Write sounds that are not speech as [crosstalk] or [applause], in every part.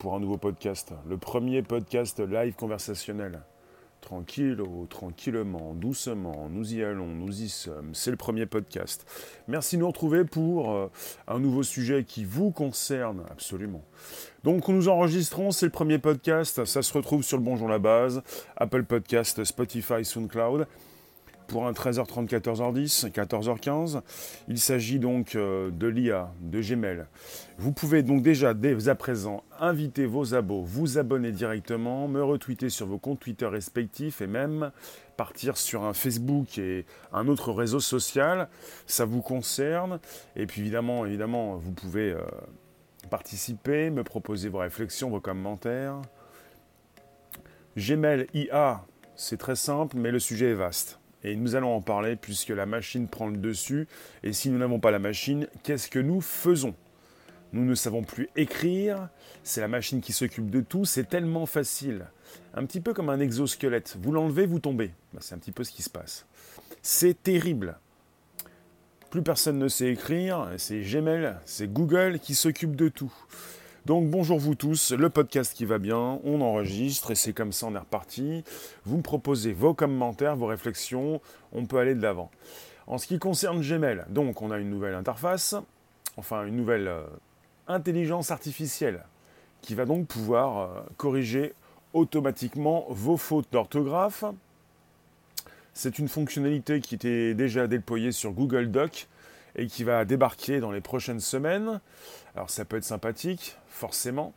pour un nouveau podcast. Le premier podcast live conversationnel. Tranquille, tranquillement, doucement, nous y allons, nous y sommes. C'est le premier podcast. Merci de nous retrouver pour euh, un nouveau sujet qui vous concerne absolument. Donc nous enregistrons, c'est le premier podcast, ça se retrouve sur le Bonjour la base, Apple Podcast, Spotify, SoundCloud pour un 13h30, 14h10, 14h15. Il s'agit donc euh, de l'IA, de Gmail. Vous pouvez donc déjà, dès à présent, inviter vos abos, vous abonner directement, me retweeter sur vos comptes Twitter respectifs et même partir sur un Facebook et un autre réseau social. Ça vous concerne. Et puis évidemment, évidemment, vous pouvez euh, participer, me proposer vos réflexions, vos commentaires. Gmail IA, c'est très simple, mais le sujet est vaste. Et nous allons en parler puisque la machine prend le dessus. Et si nous n'avons pas la machine, qu'est-ce que nous faisons? Nous ne savons plus écrire. C'est la machine qui s'occupe de tout. C'est tellement facile. Un petit peu comme un exosquelette. Vous l'enlevez, vous tombez. Bah, c'est un petit peu ce qui se passe. C'est terrible. Plus personne ne sait écrire. C'est Gmail, c'est Google qui s'occupe de tout. Donc bonjour vous tous, le podcast qui va bien, on enregistre et c'est comme ça on est reparti. Vous me proposez vos commentaires, vos réflexions, on peut aller de l'avant. En ce qui concerne Gmail, donc on a une nouvelle interface, enfin une nouvelle euh, intelligence artificielle qui va donc pouvoir euh, corriger automatiquement vos fautes d'orthographe. C'est une fonctionnalité qui était déjà déployée sur Google Doc et qui va débarquer dans les prochaines semaines. Alors ça peut être sympathique, forcément.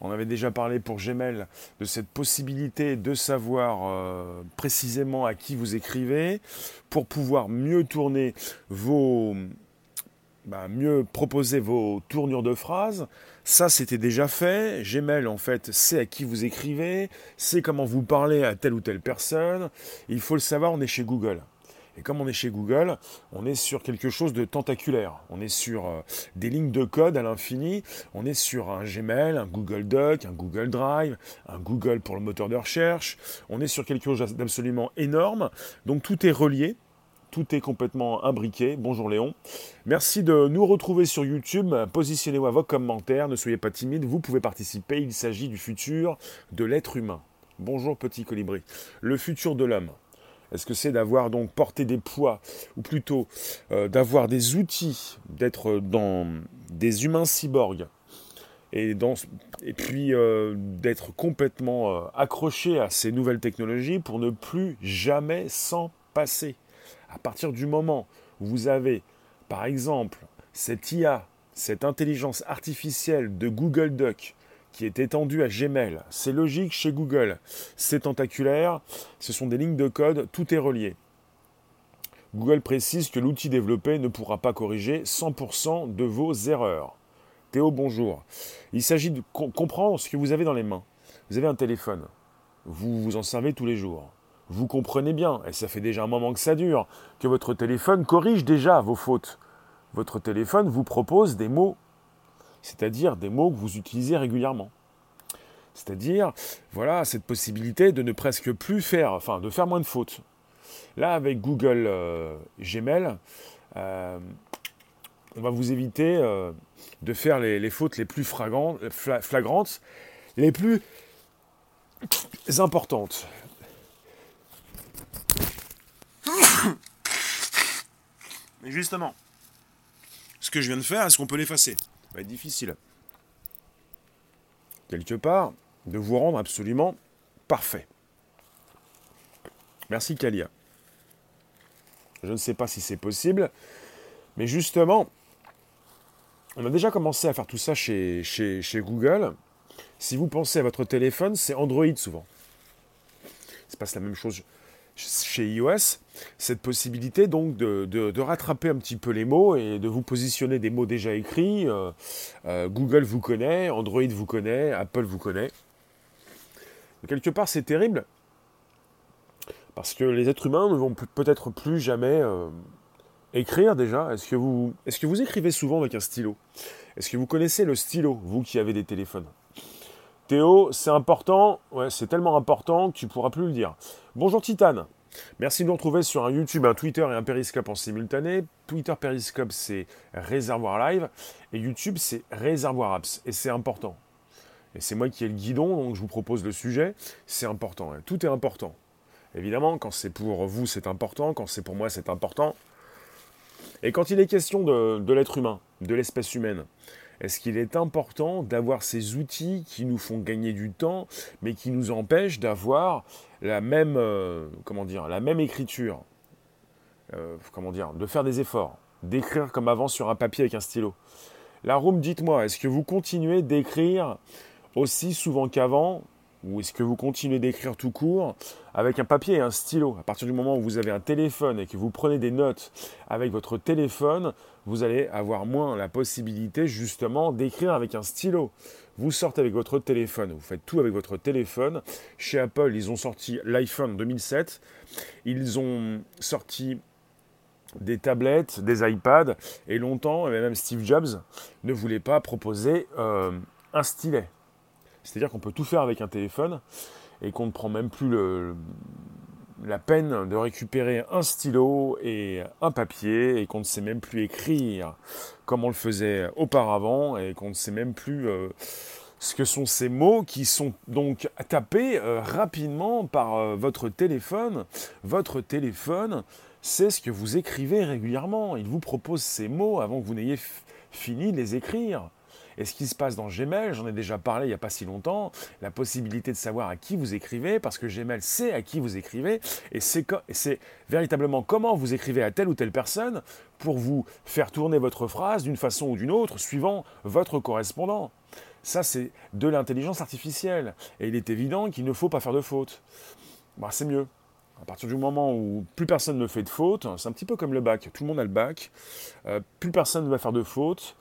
On avait déjà parlé pour Gmail de cette possibilité de savoir euh, précisément à qui vous écrivez pour pouvoir mieux tourner vos... Bah, mieux proposer vos tournures de phrases. Ça, c'était déjà fait. Gmail, en fait, c'est à qui vous écrivez, c'est comment vous parlez à telle ou telle personne. Il faut le savoir, on est chez Google. Et comme on est chez Google, on est sur quelque chose de tentaculaire. On est sur euh, des lignes de code à l'infini. On est sur un Gmail, un Google Doc, un Google Drive, un Google pour le moteur de recherche. On est sur quelque chose d'absolument énorme. Donc tout est relié. Tout est complètement imbriqué. Bonjour Léon. Merci de nous retrouver sur YouTube. Positionnez-vous à vos commentaires. Ne soyez pas timide. Vous pouvez participer. Il s'agit du futur de l'être humain. Bonjour petit colibri. Le futur de l'homme. Est-ce que c'est d'avoir donc porté des poids, ou plutôt euh, d'avoir des outils, d'être dans des humains cyborgs, et, puis euh, d'être complètement euh, accroché à ces nouvelles technologies pour ne plus jamais s'en passer? À partir du moment où vous avez, par exemple, cette IA, cette intelligence artificielle de Google Doc, qui est étendu à Gmail. C'est logique chez Google. C'est tentaculaire, ce sont des lignes de code, tout est relié. Google précise que l'outil développé ne pourra pas corriger 100% de vos erreurs. Théo, bonjour. Il s'agit de comprendre ce que vous avez dans les mains. Vous avez un téléphone. Vous vous en servez tous les jours. Vous comprenez bien, et ça fait déjà un moment que ça dure, que votre téléphone corrige déjà vos fautes. Votre téléphone vous propose des mots c'est-à-dire des mots que vous utilisez régulièrement. C'est-à-dire, voilà, cette possibilité de ne presque plus faire, enfin, de faire moins de fautes. Là, avec Google euh, Gmail, euh, on va vous éviter euh, de faire les, fautes les plus flagrantes, les plus importantes. Mais justement, ce que je viens de faire, est-ce qu'on peut l'effacer? Va être difficile. Quelque part, de vous rendre absolument parfait. Merci Kalia. Je ne sais pas si c'est possible, mais justement, on a déjà commencé à faire tout ça chez, chez, chez Google. Si vous pensez à votre téléphone, c'est Android souvent. Il se passe la même chose chez iOS, cette possibilité donc de, rattraper un petit peu les mots et de vous positionner des mots déjà écrits. Euh, euh, Google vous connaît, Android vous connaît, Apple vous connaît. quelque part, c'est terrible parce que les êtres humains ne vont peut-être plus jamais euh, écrire déjà. Est-ce que, vous, est-ce que vous écrivez souvent avec un stylo? Est-ce que vous connaissez le stylo, vous qui avez des téléphones? Théo, c'est important, ouais, c'est tellement important que tu pourras plus le dire. Bonjour Titane, merci de nous retrouver sur un YouTube, un Twitter et un Periscope en simultané. Twitter Periscope c'est Réservoir Live et YouTube c'est Réservoir Apps et c'est important. Et c'est moi qui ai le guidon, donc je vous propose le sujet. C'est important, tout est important. Évidemment, quand c'est pour vous, c'est important, quand c'est pour moi, c'est important. Et quand il est question de, l'être humain, de l'espèce humaine, est-ce qu'il est important d'avoir ces outils qui nous font gagner du temps, mais qui nous empêchent d'avoir la même, euh, comment dire, la même écriture, euh, comment dire, de faire des efforts, d'écrire comme avant sur un papier avec un stylo? La room, dites-moi, est-ce que vous continuez d'écrire aussi souvent qu'avant ou est-ce que vous continuez d'écrire tout court avec un papier et un stylo À partir du moment où vous avez un téléphone et que vous prenez des notes avec votre téléphone, vous allez avoir moins la possibilité justement d'écrire avec un stylo. Vous sortez avec votre téléphone, vous faites tout avec votre téléphone. Chez Apple, ils ont sorti l'iPhone 2007. Ils ont sorti des tablettes, des iPads, et longtemps, même Steve Jobs ne voulait pas proposer euh, un stylet. C'est-à-dire qu'on peut tout faire avec un téléphone et qu'on ne prend même plus la peine de récupérer un stylo et un papier et qu'on ne sait même plus écrire comme on le faisait auparavant et qu'on ne sait même plus euh, ce que sont ces mots qui sont donc tapés euh, rapidement par euh, votre téléphone. Votre téléphone, c'est ce que vous écrivez régulièrement. Il vous propose ces mots avant que vous n'ayez fini de les écrire. Et ce qui se passe dans Gmail, j'en ai déjà parlé il n'y a pas si longtemps, la possibilité de savoir à qui vous écrivez, parce que Gmail sait à qui vous écrivez, et c'est véritablement comment vous écrivez à telle ou telle personne pour vous faire tourner votre phrase d'une façon ou d'une autre, suivant votre correspondant. Ça, c'est de l'intelligence artificielle. Et il est évident qu'il ne faut pas faire de faute. Bah, c'est mieux. À partir du moment où plus personne ne fait de faute, c'est un petit peu comme le bac, tout le monde a le bac, euh, plus personne ne va faire de faute,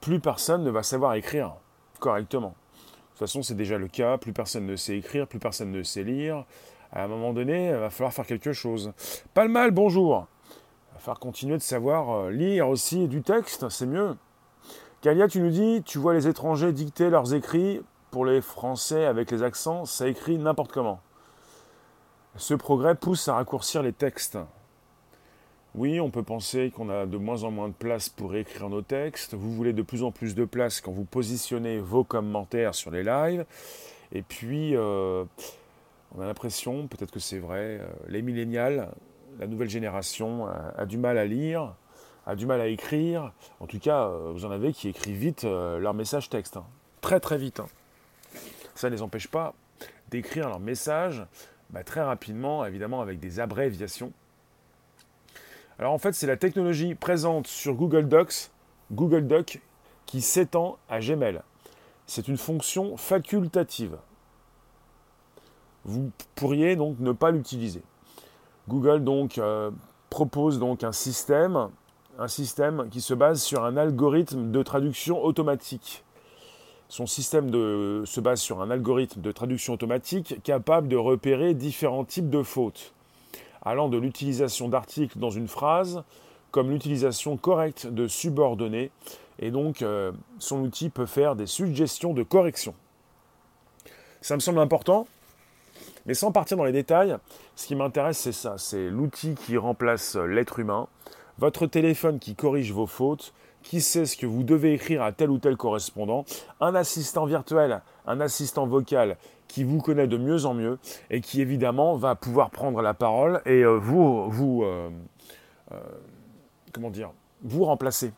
plus personne ne va savoir écrire correctement. De toute façon, c'est déjà le cas, plus personne ne sait écrire, plus personne ne sait lire. À un moment donné, il va falloir faire quelque chose. Pas le mal, bonjour. Il va falloir continuer de savoir euh, lire aussi du texte, c'est mieux. Kalia, tu nous dis, tu vois les étrangers dicter leurs écrits pour les Français avec les accents, ça écrit n'importe comment. Ce progrès pousse à raccourcir les textes. Oui, on peut penser qu'on a de moins en moins de place pour écrire nos textes. Vous voulez de plus en plus de place quand vous positionnez vos commentaires sur les lives. Et puis, euh, on a l'impression, peut-être que c'est vrai, euh, les millénials, la nouvelle génération, a, du mal à lire, a du mal à écrire. En tout cas, euh, vous en avez qui écrivent vite leur message texte. Hein. Très très vite. Hein. Ça ne les empêche pas d'écrire leur message bah, très rapidement, évidemment avec des abréviations. Alors en fait, c'est la technologie présente sur Google Docs, Google Doc, qui s'étend à Gmail. C'est une fonction facultative. Vous pourriez donc ne pas l'utiliser. Google donc euh, propose donc un système, un système qui se base sur un algorithme de traduction automatique. Son système se base sur un algorithme de traduction automatique capable de repérer différents types de fautes allant de l'utilisation d'articles dans une phrase comme l'utilisation correcte de subordonnées. Et donc, euh, son outil peut faire des suggestions de correction. Ça me semble important, mais sans partir dans les détails, ce qui m'intéresse, c'est ça. C'est l'outil qui remplace l'être humain, votre téléphone qui corrige vos fautes, qui sait ce que vous devez écrire à tel ou tel correspondant, un assistant virtuel, un assistant vocal qui vous connaît de mieux en mieux et qui évidemment va pouvoir prendre la parole et euh, vous, vous euh, euh, comment dire, vous remplacer.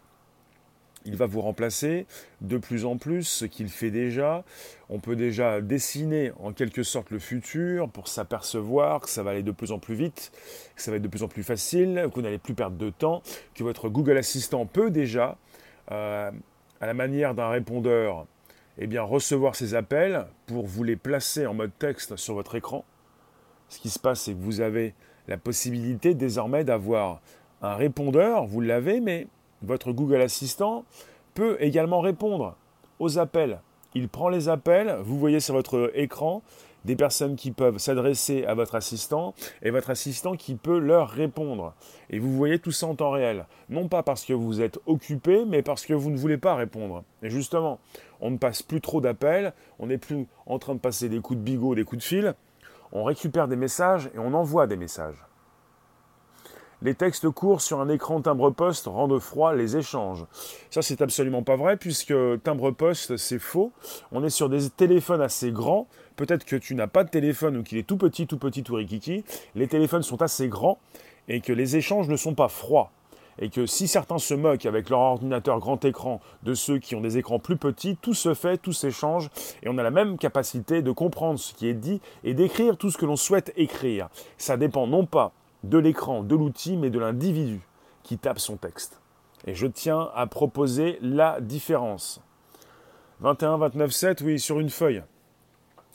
Il va vous remplacer de plus en plus, ce qu'il fait déjà. On peut déjà dessiner en quelque sorte le futur pour s'apercevoir que ça va aller de plus en plus vite, que ça va être de plus en plus facile, que vous n'allez plus perdre de temps, que votre Google Assistant peut déjà, à la manière d'un répondeur, eh bien, recevoir ces appels pour vous les placer en mode texte sur votre écran. Ce qui se passe, c'est que vous avez la possibilité désormais d'avoir un répondeur, vous l'avez, mais votre Google Assistant peut également répondre aux appels. Il prend les appels, vous voyez sur votre écran des personnes qui peuvent s'adresser à votre assistant et votre assistant qui peut leur répondre. Et vous voyez tout ça en temps réel. Non pas parce que vous êtes occupé, mais parce que vous ne voulez pas répondre. Et justement, on ne passe plus trop d'appels, on n'est plus en train de passer des coups de bigot, des coups de fil. On récupère des messages et on envoie des messages. les textes courts sur un écran timbre-poste rendent froid les échanges. Ça, c'est absolument pas vrai, puisque timbre-poste, c'est faux. On est sur des téléphones assez grands. Peut-être que tu n'as pas de téléphone ou qu'il est tout petit, tout petit, tout rikiki. Les téléphones sont assez grands et que les échanges ne sont pas froids et que si certains se moquent avec leur ordinateur grand écran de ceux qui ont des écrans plus petits, tout se fait, tout s'échange, et on a la même capacité de comprendre ce qui est dit et d'écrire tout ce que l'on souhaite écrire. Ça dépend non pas de l'écran, de l'outil, mais de l'individu qui tape son texte. Et je tiens à proposer la différence. 21, 29, 7, oui, sur une feuille,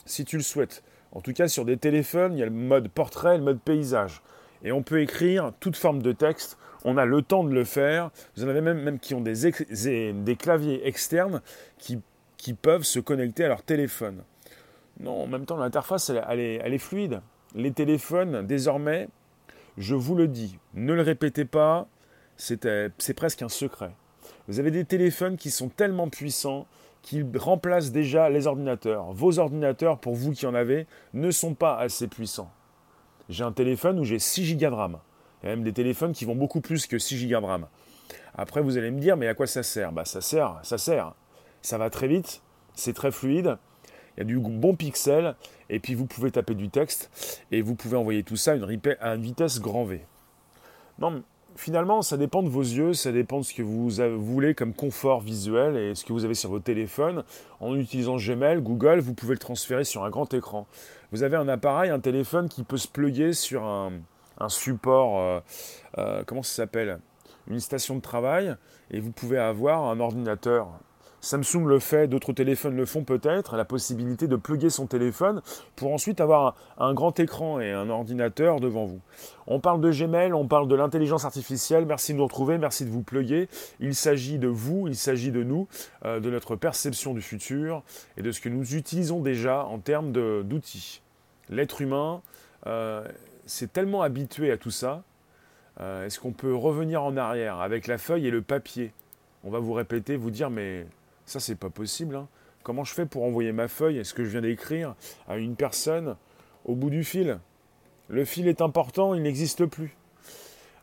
si tu le souhaites. En tout cas, sur des téléphones, il y a le mode portrait, le mode paysage. Et on peut écrire toute forme de texte on a le temps de le faire. Vous en avez même, même qui ont des, des claviers externes qui, qui, peuvent se connecter à leur téléphone. Non, en même temps, l'interface, elle, est, elle est fluide. Les téléphones, désormais, je vous le dis, ne le répétez pas, c'est presque un secret. Vous avez des téléphones qui sont tellement puissants qu'ils remplacent déjà les ordinateurs. Vos ordinateurs, pour vous qui en avez, ne sont pas assez puissants. J'ai un téléphone où j'ai 6 Go de RAM. Il y a même des téléphones qui vont beaucoup plus que 6 Go de RAM. Après, vous allez me dire, mais à quoi ça sert? Bah, ça sert, ça sert. Ça va très vite, c'est très fluide, il y a du bon pixel, et puis vous pouvez taper du texte, et vous pouvez envoyer tout ça à une, vitesse grand V. Non, finalement, ça dépend de vos yeux, ça dépend de ce que vous voulez comme confort visuel et ce que vous avez sur votre téléphone. En utilisant Gmail, Google, vous pouvez le transférer sur un grand écran. Vous avez un appareil, un téléphone qui peut se plugger sur un, support, euh, euh, comment ça s'appelle? Une station de travail, et vous pouvez avoir un ordinateur. Samsung le fait, d'autres téléphones le font peut-être, la possibilité de plugger son téléphone pour ensuite avoir un, grand écran et un ordinateur devant vous. On parle de Gmail, on parle de l'intelligence artificielle, merci de nous retrouver, merci de vous plugger. Il s'agit de vous, il s'agit de nous, euh, de notre perception du futur et de ce que nous utilisons déjà en termes d'outils. L'être humain c'est tellement habitué à tout ça. Euh, est-ce qu'on peut revenir en arrière avec la feuille et le papier? On va vous répéter, vous dire, mais ça, c'est pas possible. Hein. Comment je fais pour envoyer ma feuille ce que je viens d'écrire à une personne au bout du fil? Le fil est important, il n'existe plus.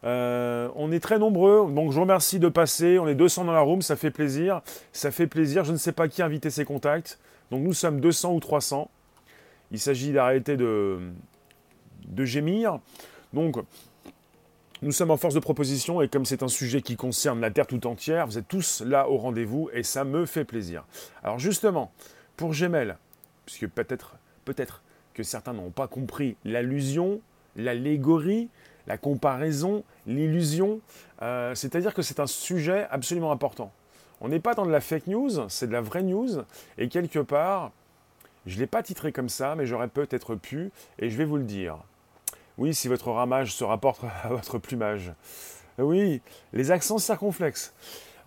Euh, on est très nombreux, donc je vous remercie de passer. On est 200 dans la room, ça fait plaisir. Ça fait plaisir. Je ne sais pas qui inviter ses contacts. Donc nous sommes 200 ou 300. Il s'agit d'arrêter de, de gémir. Donc, nous sommes en force de proposition et comme c'est un sujet qui concerne la Terre tout entière, vous êtes tous là au rendez-vous et ça me fait plaisir. Alors justement, pour Gmail, puisque peut-être peut-être que certains n'ont pas compris l'allusion, l'allégorie, la comparaison, l'illusion, euh, c'est-à-dire que c'est un sujet absolument important. On n'est pas dans de la fake news, c'est de la vraie news, et quelque part, je ne l'ai pas titré comme ça, mais j'aurais peut-être pu, et je vais vous le dire. Oui, si votre ramage se rapporte à votre plumage. Oui, les accents circonflexes.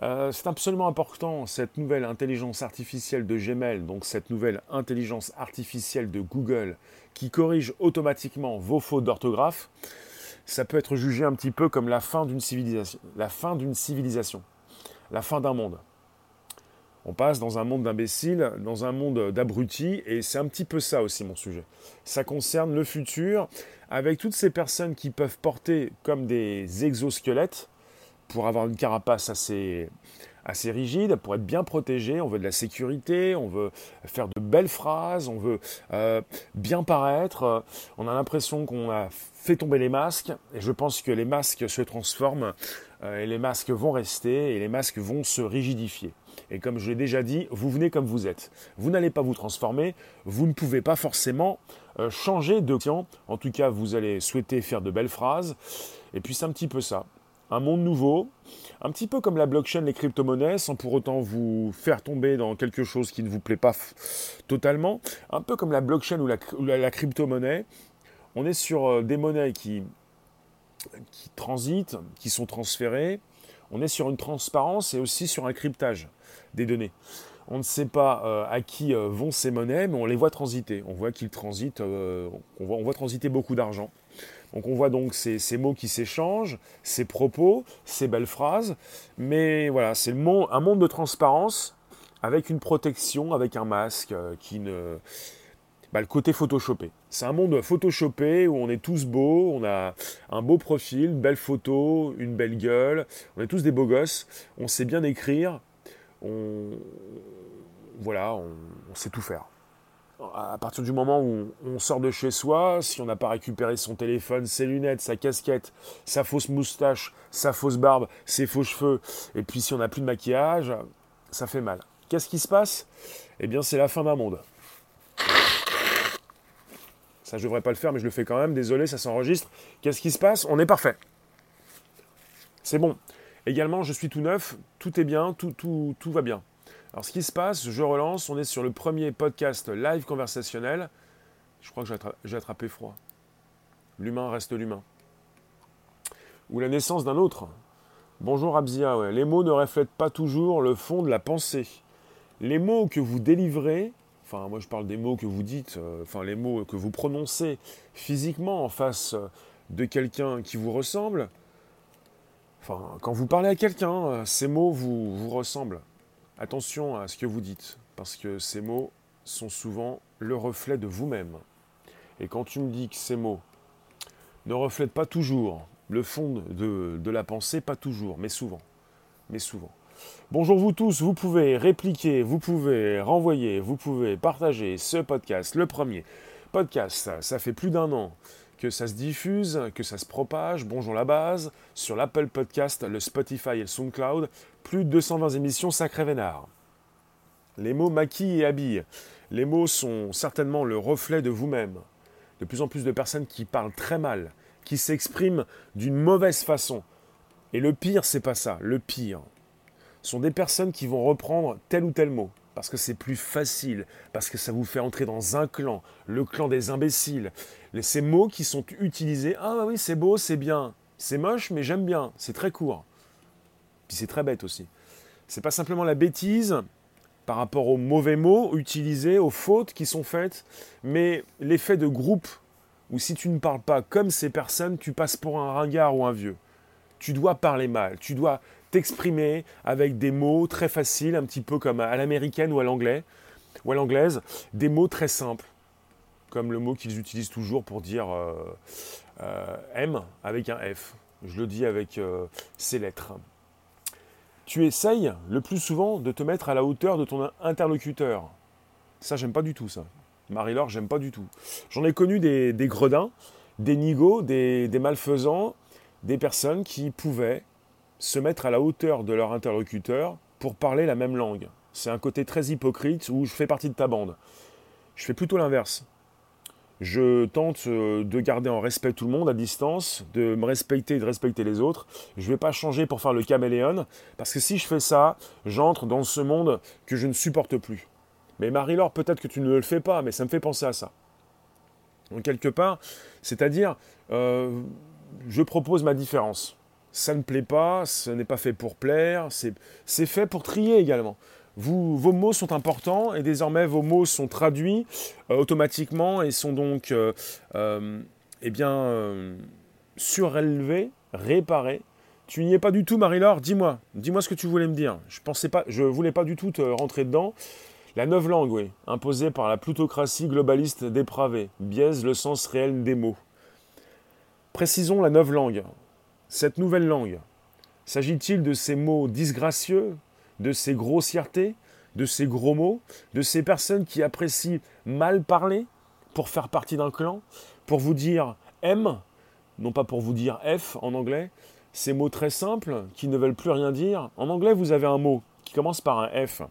Euh, c'est absolument important, cette nouvelle intelligence artificielle de Gmail, donc cette nouvelle intelligence artificielle de Google, qui corrige automatiquement vos fautes d'orthographe, ça peut être jugé un petit peu comme la fin d'une civilisation, la fin d'un monde. On passe dans un monde d'imbéciles, dans un monde d'abrutis, et c'est un petit peu ça aussi mon sujet. Ça concerne le futur, avec toutes ces personnes qui peuvent porter comme des exosquelettes, pour avoir une carapace assez, rigide, pour être bien protégé, on veut de la sécurité, on veut faire de belles phrases, on veut euh, bien paraître, on a l'impression qu'on a fait tomber les masques, et je pense que les masques se transforment, euh, et les masques vont rester, et les masques vont se rigidifier. Et comme je l'ai déjà dit, vous venez comme vous êtes. Vous n'allez pas vous transformer, vous ne pouvez pas forcément euh, changer de client. En tout cas, vous allez souhaiter faire de belles phrases. Et puis c'est un petit peu ça. Un monde nouveau, un petit peu comme la blockchain, les crypto-monnaies, sans pour autant vous faire tomber dans quelque chose qui ne vous plaît pas totalement. Un peu comme la blockchain ou la, crypto-monnaie. On est sur euh, des monnaies qui, qui transitent, qui sont transférées. On est sur une transparence et aussi sur un cryptage des données. On ne sait pas euh, à qui euh, vont ces monnaies, mais on les voit transiter. On voit qu'ils transitent, euh, on, voit, transiter beaucoup d'argent. Donc on voit donc ces, mots qui s'échangent, ces propos, ces belles phrases. Mais voilà, c'est un monde de transparence avec une protection, avec un masque qui ne, bah, le côté photoshopé. C'est un monde photoshopé où on est tous beaux, on a un beau profil, une belle photo, une belle gueule, on est tous des beaux gosses, on sait bien écrire, on, voilà, on, sait tout faire. À partir du moment où on sort de chez soi, si on n'a pas récupéré son téléphone, ses lunettes, sa casquette, sa fausse moustache, sa fausse barbe, ses faux cheveux, et puis si on n'a plus de maquillage, ça fait mal. Qu'est-ce qui se passe? Eh bien, c'est la fin d'un monde. Ça, je devrais pas le faire, mais je le fais quand même. Désolé, ça s'enregistre. Qu'est-ce qui se passe? On est parfait. C'est bon. Également, je suis tout neuf, tout est bien, tout, va bien. Alors, ce qui se passe, je relance. On est sur le premier podcast live conversationnel. Je crois que j'ai attrapé froid. L'humain reste l'humain. Ou la naissance d'un autre. Bonjour Abzia, les mots ne reflètent pas toujours le fond de la pensée. Les mots que vous délivrez enfin moi je parle des mots que vous dites, euh, enfin les mots que vous prononcez physiquement en face de quelqu'un qui vous ressemble, enfin quand vous parlez à quelqu'un, euh, ces mots vous, vous ressemblent. Attention à ce que vous dites, parce que ces mots sont souvent le reflet de vous-même. Et quand tu me dis que ces mots ne reflètent pas toujours le fond de, de la pensée, pas toujours, mais souvent, mais souvent. Bonjour vous tous, vous pouvez répliquer, vous pouvez renvoyer, vous pouvez partager ce podcast, le premier podcast, ça fait plus d'un an que ça se diffuse, que ça se propage, bonjour la base, sur l'Apple Podcast, le Spotify et le SoundCloud, plus de 220 émissions sacré vénard. Les mots maquillent et habillent. Les mots sont certainement le reflet de vous-même. De plus en plus de personnes qui parlent très mal, qui s'expriment d'une mauvaise façon. Et le pire, c'est pas ça. Le pire, sont des personnes qui vont reprendre tel ou tel mot, parce que c'est plus facile, parce que ça vous fait entrer dans un clan, le clan des imbéciles. Ces mots qui sont utilisés, ah bah oui c'est beau, c'est bien, c'est moche mais j'aime bien, c'est très court. Puis c'est très bête aussi. C'est pas simplement la bêtise par rapport aux mauvais mots utilisés, aux fautes qui sont faites, mais l'effet de groupe où si tu ne parles pas comme ces personnes, tu passes pour un ringard ou un vieux. Tu dois parler mal, tu dois t'exprimer avec des mots très faciles, un petit peu comme à l'américaine ou à l'anglais, ou à l'anglaise, des mots très simples, comme le mot qu'ils utilisent toujours pour dire euh, euh, M avec un F. Je le dis avec euh, ces lettres. Tu essayes le plus souvent de te mettre à la hauteur de ton interlocuteur. Ça, j'aime pas du tout, ça. Marie-Laure, j'aime pas du tout. J'en ai connu des, gredins, des nigauds, des malfaisants, des personnes qui pouvaient se mettre à la hauteur de leur interlocuteur pour parler la même langue. C'est un côté très hypocrite où je fais partie de ta bande. Je fais plutôt l'inverse. Je tente euh, de garder en respect tout le monde à distance, de me respecter et de respecter les autres. Je ne vais pas changer pour faire le caméléon, parce que si je fais ça, j'entre dans ce monde que je ne supporte plus. Mais Marie-Laure, peut-être que tu ne le fais pas, mais ça me fait penser à ça. Donc quelque part, c'est-à-dire, euh, je propose ma différence ça ne plaît pas, ce n'est pas fait pour plaire, c'est fait pour trier également. Vos mots sont importants et désormais vos mots sont traduits euh, automatiquement et sont donc euh, euh, eh bien, surélevés, réparés. Tu n'y es pas du tout, Marie-Laure Dis-moi, dis-moi ce que tu voulais me dire. Je pensais pas, je voulais pas du tout te rentrer dedans. La neuve langue, oui, imposée par la plutocratie globaliste dépravée, biaise le sens réel des mots. Précisons la neuve langue cette nouvelle langue S'agit-il de ces mots disgracieux, de ces grossièretés, de ces gros mots, de ces personnes qui apprécient mal parler pour faire partie d'un clan, pour vous dire M, non pas pour vous dire F en anglais, ces mots très simples qui ne veulent plus rien dire. En anglais, vous avez un mot qui commence par un F.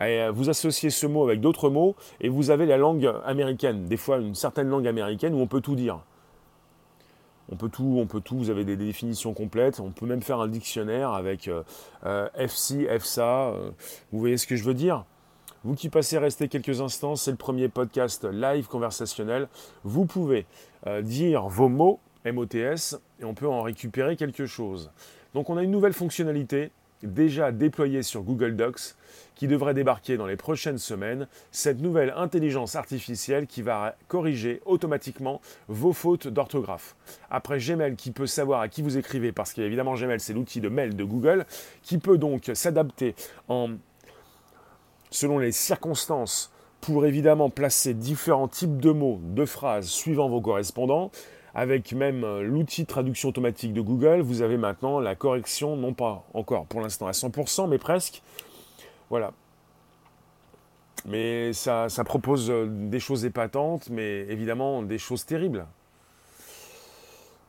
Et vous associez ce mot avec d'autres mots et vous avez la langue américaine, des fois une certaine langue américaine où on peut tout dire. On peut tout, on peut tout, vous avez des, définitions complètes, on peut même faire un dictionnaire avec euh, euh, FC, FSA, euh, vous voyez ce que je veux dire? Vous qui passez rester quelques instants, c'est le premier podcast live conversationnel, vous pouvez dire vos mots, MOTS, et on peut en récupérer quelque chose. Donc on a une nouvelle fonctionnalité déjà déployée sur Google Docs qui devrait débarquer dans les prochaines semaines, cette nouvelle intelligence artificielle qui va corriger automatiquement vos fautes d'orthographe. Après Gmail qui peut savoir à qui vous écrivez, parce qu'évidemment Gmail c'est l'outil de mail de Google, qui peut donc s'adapter en selon les circonstances pour évidemment placer différents types de mots, de phrases suivant vos correspondants. Avec même euh, l'outil de traduction automatique de Google, vous avez maintenant la correction, non pas encore pour l'instant à 100%, mais presque. Voilà. Mais ça, propose euh, des choses épatantes, mais évidemment des choses terribles.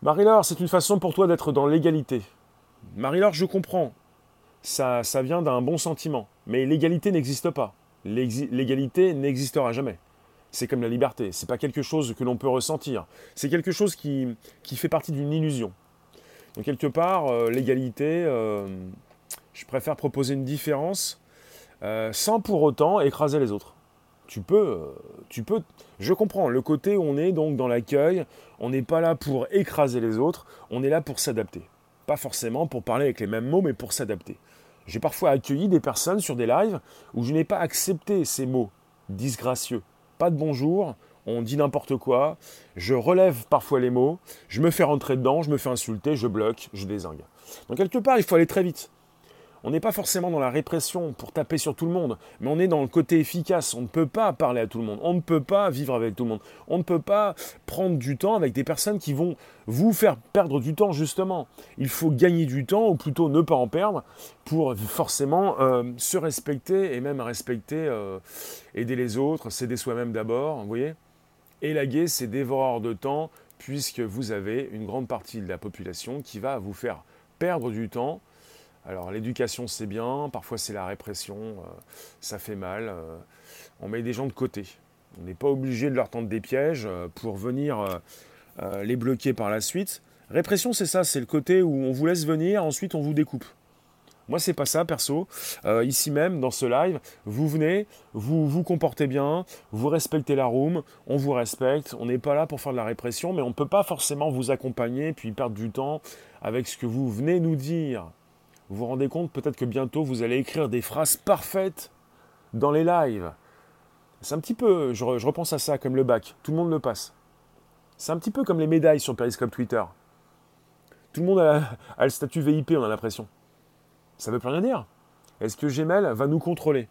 Marie-Laure, c'est une façon pour toi d'être dans l'égalité. Marie-Laure, je comprends. Ça vient d'un bon sentiment. Mais l'égalité n'existe pas. L'égalité n'existera jamais. C'est comme la liberté. C'est pas quelque chose que l'on peut ressentir. C'est quelque chose qui, fait partie d'une illusion. Donc quelque part, euh, l'égalité, euh, je préfère proposer une différence euh, sans pour autant écraser les autres. Tu peux, tu peux. Je comprends le côté où on est donc dans l'accueil. On n'est pas là pour écraser les autres. On est là pour s'adapter. Pas forcément pour parler avec les mêmes mots, mais pour s'adapter. J'ai parfois accueilli des personnes sur des lives où je n'ai pas accepté ces mots disgracieux. Pas de bonjour, on dit n'importe quoi, je relève parfois les mots, je me fais rentrer dedans, je me fais insulter, je bloque, je désingue. Donc quelque part, il faut aller très vite. On n'est pas forcément dans la répression pour taper sur tout le monde, mais on est dans le côté efficace. On ne peut pas parler à tout le monde, on ne peut pas vivre avec tout le monde, on ne peut pas prendre du temps avec des personnes qui vont vous faire perdre du temps justement. Il faut gagner du temps, ou plutôt ne pas en perdre, pour forcément euh, se respecter et même respecter, euh, aider les autres, s'aider soi-même d'abord, vous voyez Élaguer, c'est dévoreur de temps, puisque vous avez une grande partie de la population qui va vous faire perdre du temps alors l'éducation c'est bien, parfois c'est la répression, euh, ça fait mal. Euh, on met des gens de côté. On n'est pas obligé de leur tendre des pièges euh, pour venir les bloquer par la suite. Répression c'est ça, c'est le côté où on vous laisse venir, ensuite on vous découpe. Moi, c'est pas ça, perso. ici même, dans ce live, vous venez, vous vous comportez bien, vous respectez la room, on vous respecte. On n'est pas là pour faire de la répression, mais on ne peut pas forcément vous accompagner puis perdre du temps avec ce que vous venez nous dire. Vous vous rendez compte peut-être que bientôt vous allez écrire des phrases parfaites dans les lives. C'est un petit peu, je, repense à ça comme le bac, tout le monde le passe. C'est un petit peu comme les médailles sur Periscope Twitter. Tout le monde a, a le statut VIP, on a l'impression. Ça ne veut plus rien dire. Est-ce que Gmail va nous contrôler?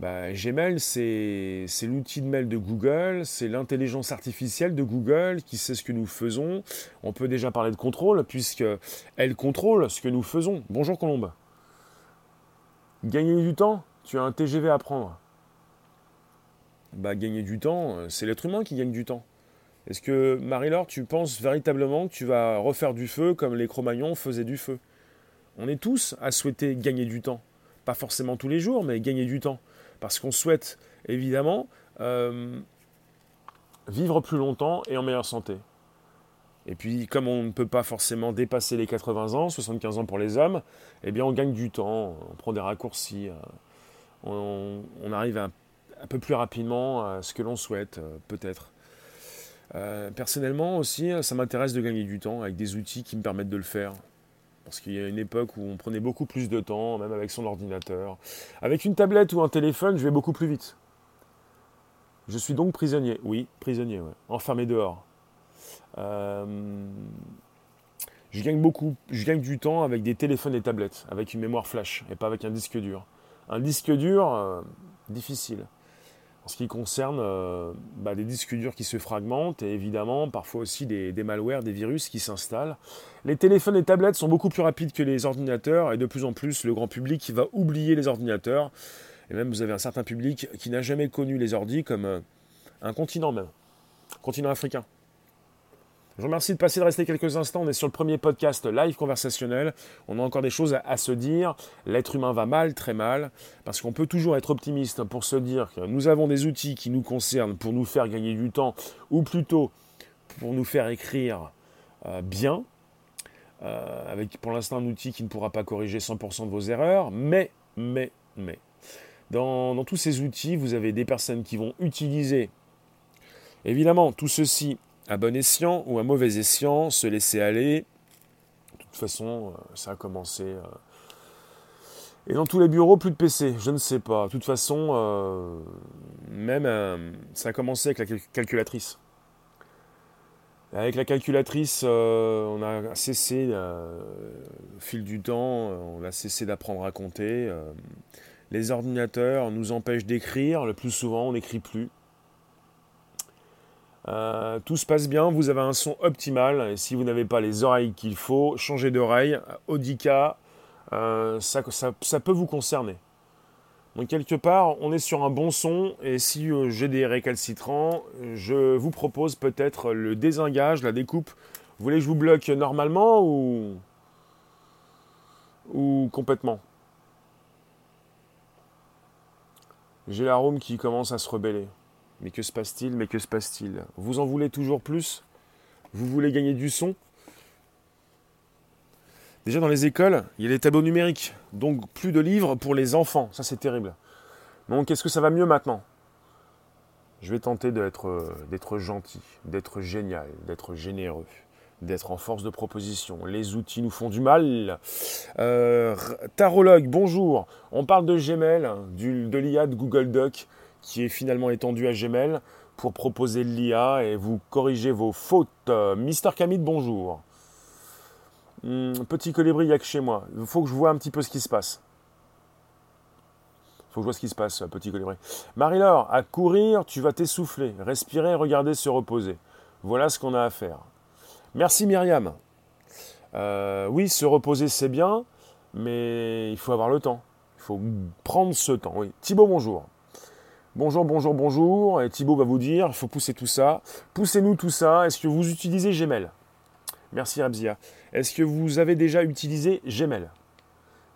Bah, Gmail, c'est l'outil de mail de Google, c'est l'intelligence artificielle de Google qui sait ce que nous faisons. On peut déjà parler de contrôle, puisqu'elle contrôle ce que nous faisons. Bonjour Colombe. Gagner du temps Tu as un TGV à prendre. Bah, gagner du temps, c'est l'être humain qui gagne du temps. Est-ce que, Marie-Laure, tu penses véritablement que tu vas refaire du feu comme les Cro-Magnons faisaient du feu? On est tous à souhaiter gagner du temps. Pas forcément tous les jours, mais gagner du temps parce qu'on souhaite évidemment euh, vivre plus longtemps et en meilleure santé. Et puis, comme on ne peut pas forcément dépasser les 80 ans, 75 ans pour les hommes, eh bien, on gagne du temps, on prend des raccourcis, euh, on, arrive un, peu plus rapidement à ce que l'on souhaite, euh, peut-être. personnellement aussi, ça m'intéresse de gagner du temps avec des outils qui me permettent de le faire. Parce qu'il y a une époque où on prenait beaucoup plus de temps, même avec son ordinateur. Avec une tablette ou un téléphone, je vais beaucoup plus vite. Je suis donc prisonnier. Oui, prisonnier, enfermé dehors. Euh, je gagne beaucoup, je gagne du temps avec des téléphones et tablettes, avec une mémoire flash et pas avec un disque dur. Un disque dur, euh, difficile ce qui concerne euh, bah, des disques durs qui se fragmentent et évidemment parfois aussi des, des malwares, des virus qui s'installent. Les téléphones et tablettes sont beaucoup plus rapides que les ordinateurs et de plus en plus le grand public va oublier les ordinateurs. Et même vous avez un certain public qui n'a jamais connu les ordis comme euh, un continent même, continent africain. Je vous remercie de passer de rester quelques instants. On est sur le premier podcast live conversationnel. On a encore des choses à, se dire. L'être humain va mal, très mal, parce qu'on peut toujours être optimiste pour se dire que nous avons des outils qui nous concernent pour nous faire gagner du temps, ou plutôt pour nous faire écrire euh, bien, euh, avec pour l'instant un outil qui ne pourra pas corriger 100% de vos erreurs, mais, mais, mais, dans, dans tous ces outils, vous avez des personnes qui vont utiliser, évidemment, tout ceci à bon escient ou à mauvais escient, se laisser aller. De toute façon, euh, ça a commencé. Euh, et dans tous les bureaux, plus de PC, je ne sais pas. De toute façon, euh, même ça a commencé avec la calculatrice. Avec la calculatrice, on a cessé, au fil du temps, on a cessé d'apprendre à compter. Les ordinateurs nous empêchent d'écrire. Le plus souvent, on n'écrit plus. Euh, tout se passe bien, vous avez un son optimal. Et si vous n'avez pas les oreilles qu'il faut, changez d'oreille. Audica, euh, ça, peut vous concerner. Donc quelque part, on est sur un bon son. Et si euh, j'ai des récalcitrants, je vous propose peut-être le désengage, la découpe. Vous voulez que je vous bloque normalement ou, ou complètement? J'ai l'arôme qui commence à se rebeller. Mais que se passe-t-il Mais que se passe-t-il? Vous en voulez toujours plus? Vous voulez gagner du son? Déjà dans les écoles, il y a les tableaux numériques, donc plus de livres pour les enfants. Ça c'est terrible. Donc est-ce que ça va mieux maintenant? Je vais tenter d'être gentil, d'être génial, d'être généreux, d'être en force de proposition. Les outils nous font du mal. Euh, tarologue, bonjour. On parle de Gmail, de l'IA de Google Doc qui est finalement étendu à Gmail pour proposer l'IA et vous corriger vos fautes. Mister Camille, bonjour. Hmm, petit colibri, il n'y a que chez moi. Il faut que je vois un petit peu ce qui se passe. Il faut que je vois ce qui se passe, petit colibri. Marie-Laure, à courir, tu vas t'essouffler. Respirer, regarder, se reposer. Voilà ce qu'on a à faire. Merci Myriam. Euh, oui, se reposer, c'est bien, mais il faut avoir le temps. Il faut prendre ce temps. Oui. Thibaut, bonjour. Bonjour, bonjour, bonjour. Et Thibaut va vous dire, il faut pousser tout ça. Poussez-nous tout ça. Est-ce que vous utilisez Gmail? Merci Rabzia. Est-ce que vous avez déjà utilisé Gmail?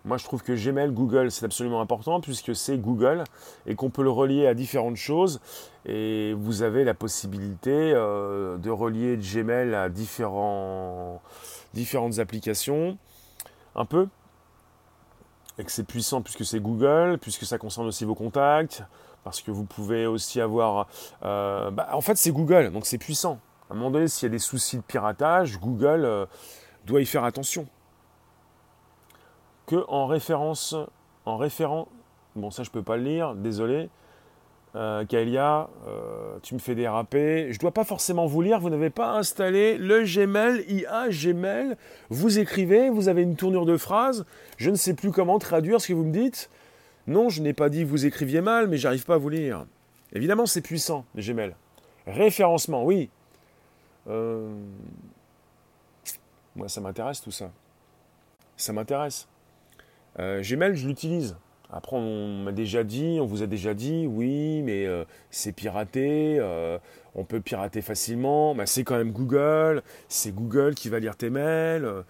Moi, je trouve que Gmail, Google, c'est absolument important puisque c'est Google et qu'on peut le relier à différentes choses. Et vous avez la possibilité euh, de relier Gmail à différentes applications. Un peu. Et que c'est puissant puisque c'est Google, puisque ça concerne aussi vos contacts, parce que vous pouvez aussi avoir... Euh, bah, en fait, c'est Google, donc c'est puissant. À un moment donné, s'il y a des soucis de piratage, Google euh, doit y faire attention. Que en référence, en référent, bon ça je peux pas le lire, désolé. Euh, Kaelia, euh, tu me fais déraper. Je dois pas forcément vous lire, vous n'avez pas installé le Gmail, IA Gmail. Vous écrivez, vous avez une tournure de phrase. Je ne sais plus comment traduire ce que vous me dites. Non, je n'ai pas dit vous écriviez mal, mais j'arrive pas à vous lire. Évidemment, c'est puissant, les Gmail. Référencement, oui. Euh, moi, ça m'intéresse tout ça. Ça m'intéresse. Euh, Gmail, je l'utilise. Après, on m'a déjà dit, on vous a déjà dit, oui, mais euh, c'est piraté, on peut pirater facilement. Bah, c'est quand même Google, c'est Google qui va lire tes mails.